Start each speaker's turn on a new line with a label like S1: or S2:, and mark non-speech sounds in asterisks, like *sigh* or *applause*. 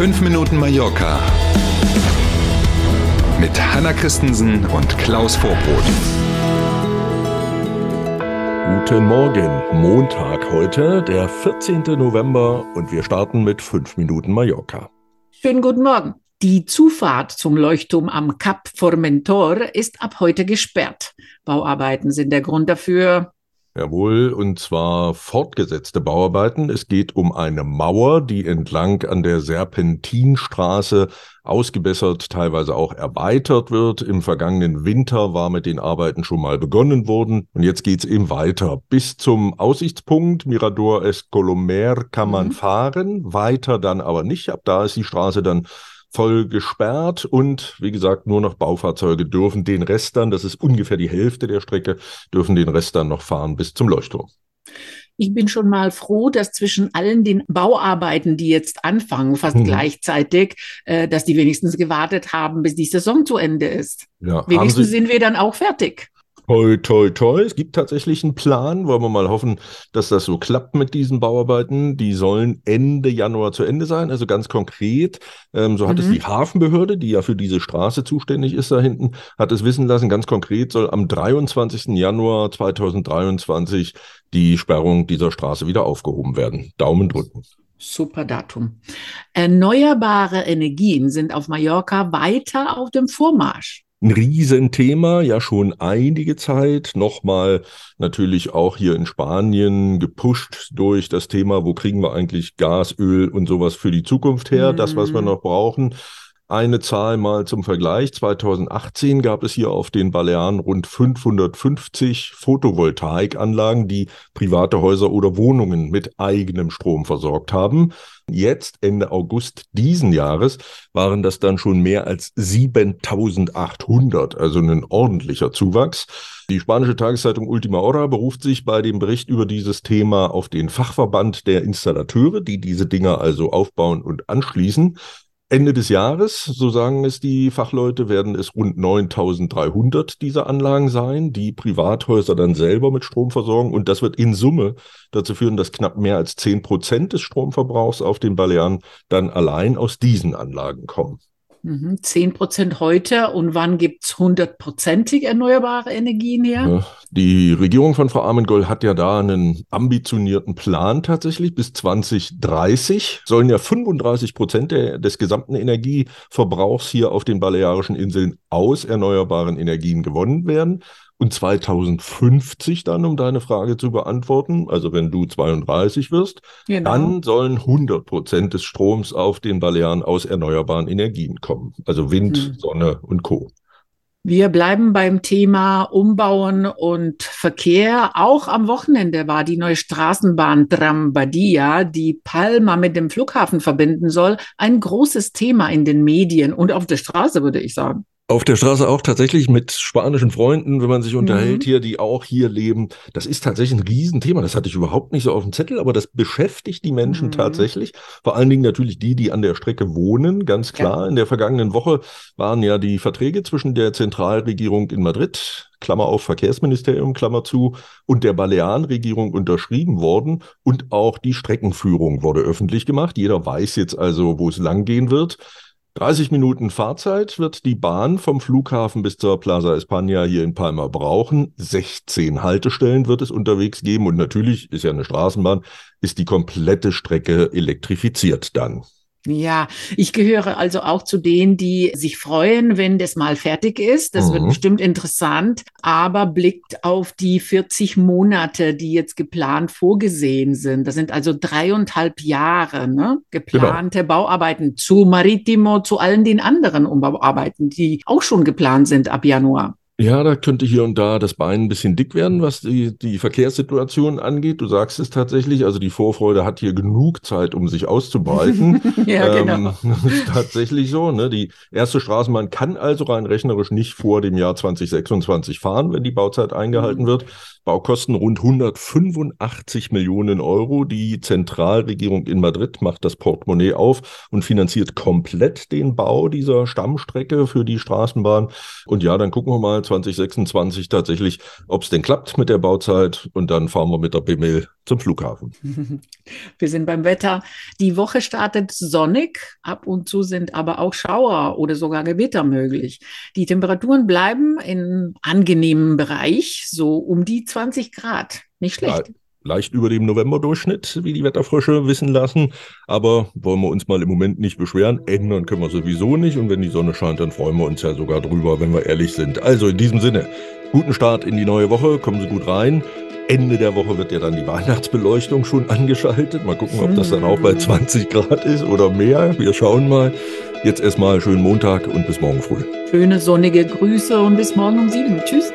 S1: 5 Minuten Mallorca mit Hanna Christensen und Klaus Vorbrot.
S2: Guten Morgen, Montag heute, der 14. November und wir starten mit 5 Minuten Mallorca.
S3: Schönen guten Morgen. Die Zufahrt zum Leuchtturm am Kap Formentor ist ab heute gesperrt. Bauarbeiten sind der Grund dafür.
S2: Jawohl, und zwar fortgesetzte Bauarbeiten. Es geht um eine Mauer, die entlang an der Serpentinstraße ausgebessert, teilweise auch erweitert wird. Im vergangenen Winter war mit den Arbeiten schon mal begonnen worden und jetzt geht's eben weiter. Bis zum Aussichtspunkt Mirador Escolomer kann man mhm. fahren, weiter dann aber nicht. Ab da ist die Straße dann voll gesperrt und wie gesagt, nur noch Baufahrzeuge dürfen den Rest dann, das ist ungefähr die Hälfte der Strecke, dürfen den Rest dann noch fahren bis zum Leuchtturm.
S3: Ich bin schon mal froh, dass zwischen allen den Bauarbeiten, die jetzt anfangen, fast mhm. gleichzeitig, äh, dass die wenigstens gewartet haben, bis die Saison zu Ende ist. Ja, wenigstens sind wir dann auch fertig.
S2: Toi, toi, toi. Es gibt tatsächlich einen Plan. Wollen wir mal hoffen, dass das so klappt mit diesen Bauarbeiten. Die sollen Ende Januar zu Ende sein. Also ganz konkret, ähm, so hat mhm. es die Hafenbehörde, die ja für diese Straße zuständig ist da hinten, hat es wissen lassen. Ganz konkret soll am 23. Januar 2023 die Sperrung dieser Straße wieder aufgehoben werden. Daumen drücken.
S3: Super Datum. Erneuerbare Energien sind auf Mallorca weiter auf dem Vormarsch
S2: ein Riesenthema, ja schon einige Zeit. Nochmal natürlich auch hier in Spanien gepusht durch das Thema, wo kriegen wir eigentlich Gas, Öl und sowas für die Zukunft her, mhm. das, was wir mhm. noch brauchen. Eine Zahl mal zum Vergleich. 2018 gab es hier auf den Balearen rund 550 Photovoltaikanlagen, die private Häuser oder Wohnungen mit eigenem Strom versorgt haben. Jetzt, Ende August diesen Jahres, waren das dann schon mehr als 7800, also ein ordentlicher Zuwachs. Die spanische Tageszeitung Ultima Hora beruft sich bei dem Bericht über dieses Thema auf den Fachverband der Installateure, die diese Dinger also aufbauen und anschließen. Ende des Jahres, so sagen es die Fachleute, werden es rund 9300 dieser Anlagen sein, die Privathäuser dann selber mit Strom versorgen. Und das wird in Summe dazu führen, dass knapp mehr als 10 Prozent des Stromverbrauchs auf den Balearen dann allein aus diesen Anlagen kommen.
S3: 10 mhm. Prozent heute und wann gibt es hundertprozentig erneuerbare Energien her?
S2: Die Regierung von Frau Armengol hat ja da einen ambitionierten Plan tatsächlich. Bis 2030 sollen ja 35 Prozent des gesamten Energieverbrauchs hier auf den Balearischen Inseln aus erneuerbaren Energien gewonnen werden. Und 2050 dann, um deine Frage zu beantworten, also wenn du 32 wirst, genau. dann sollen 100 Prozent des Stroms auf den Balearen aus erneuerbaren Energien kommen. Also Wind, hm. Sonne und Co.
S3: Wir bleiben beim Thema Umbauen und Verkehr. Auch am Wochenende war die neue Straßenbahn Trambadia, die Palma mit dem Flughafen verbinden soll, ein großes Thema in den Medien und auf der Straße, würde ich sagen.
S2: Auf der Straße auch tatsächlich mit spanischen Freunden, wenn man sich unterhält mhm. hier, die auch hier leben. Das ist tatsächlich ein Riesenthema. Das hatte ich überhaupt nicht so auf dem Zettel, aber das beschäftigt die Menschen mhm. tatsächlich. Vor allen Dingen natürlich die, die an der Strecke wohnen. Ganz klar. Ja. In der vergangenen Woche waren ja die Verträge zwischen der Zentralregierung in Madrid, Klammer auf Verkehrsministerium, Klammer zu, und der Balearenregierung unterschrieben worden. Und auch die Streckenführung wurde öffentlich gemacht. Jeder weiß jetzt also, wo es langgehen wird. 30 Minuten Fahrzeit wird die Bahn vom Flughafen bis zur Plaza España hier in Palma brauchen. 16 Haltestellen wird es unterwegs geben und natürlich ist ja eine Straßenbahn, ist die komplette Strecke elektrifiziert dann.
S3: Ja, ich gehöre also auch zu denen, die sich freuen, wenn das mal fertig ist. Das mhm. wird bestimmt interessant, aber blickt auf die 40 Monate, die jetzt geplant vorgesehen sind. Das sind also dreieinhalb Jahre ne? geplante genau. Bauarbeiten zu Maritimo, zu allen den anderen Umbauarbeiten, die auch schon geplant sind ab Januar.
S2: Ja, da könnte hier und da das Bein ein bisschen dick werden, was die, die Verkehrssituation angeht. Du sagst es tatsächlich, also die Vorfreude hat hier genug Zeit, um sich auszubreiten. *laughs* ja, ähm, genau. *laughs* Das ist tatsächlich so. Ne? Die erste Straßenbahn kann also rein rechnerisch nicht vor dem Jahr 2026 fahren, wenn die Bauzeit eingehalten mhm. wird. Baukosten rund 185 Millionen Euro. Die Zentralregierung in Madrid macht das Portemonnaie auf und finanziert komplett den Bau dieser Stammstrecke für die Straßenbahn. Und ja, dann gucken wir mal 2026 tatsächlich, ob es denn klappt mit der Bauzeit. Und dann fahren wir mit der BML zum Flughafen. *laughs*
S3: Wir sind beim Wetter. Die Woche startet sonnig. Ab und zu sind aber auch Schauer oder sogar Gewitter möglich. Die Temperaturen bleiben in angenehmem Bereich, so um die 20 Grad. Nicht schlecht.
S2: Ja leicht über dem Novemberdurchschnitt, wie die Wetterfrösche wissen lassen. Aber wollen wir uns mal im Moment nicht beschweren. Ändern können wir sowieso nicht. Und wenn die Sonne scheint, dann freuen wir uns ja sogar drüber, wenn wir ehrlich sind. Also in diesem Sinne, guten Start in die neue Woche. Kommen Sie gut rein. Ende der Woche wird ja dann die Weihnachtsbeleuchtung schon angeschaltet. Mal gucken, ob das dann auch bei 20 Grad ist oder mehr. Wir schauen mal. Jetzt erstmal schönen Montag und bis morgen früh.
S3: Schöne sonnige Grüße und bis morgen um sieben. Tschüss.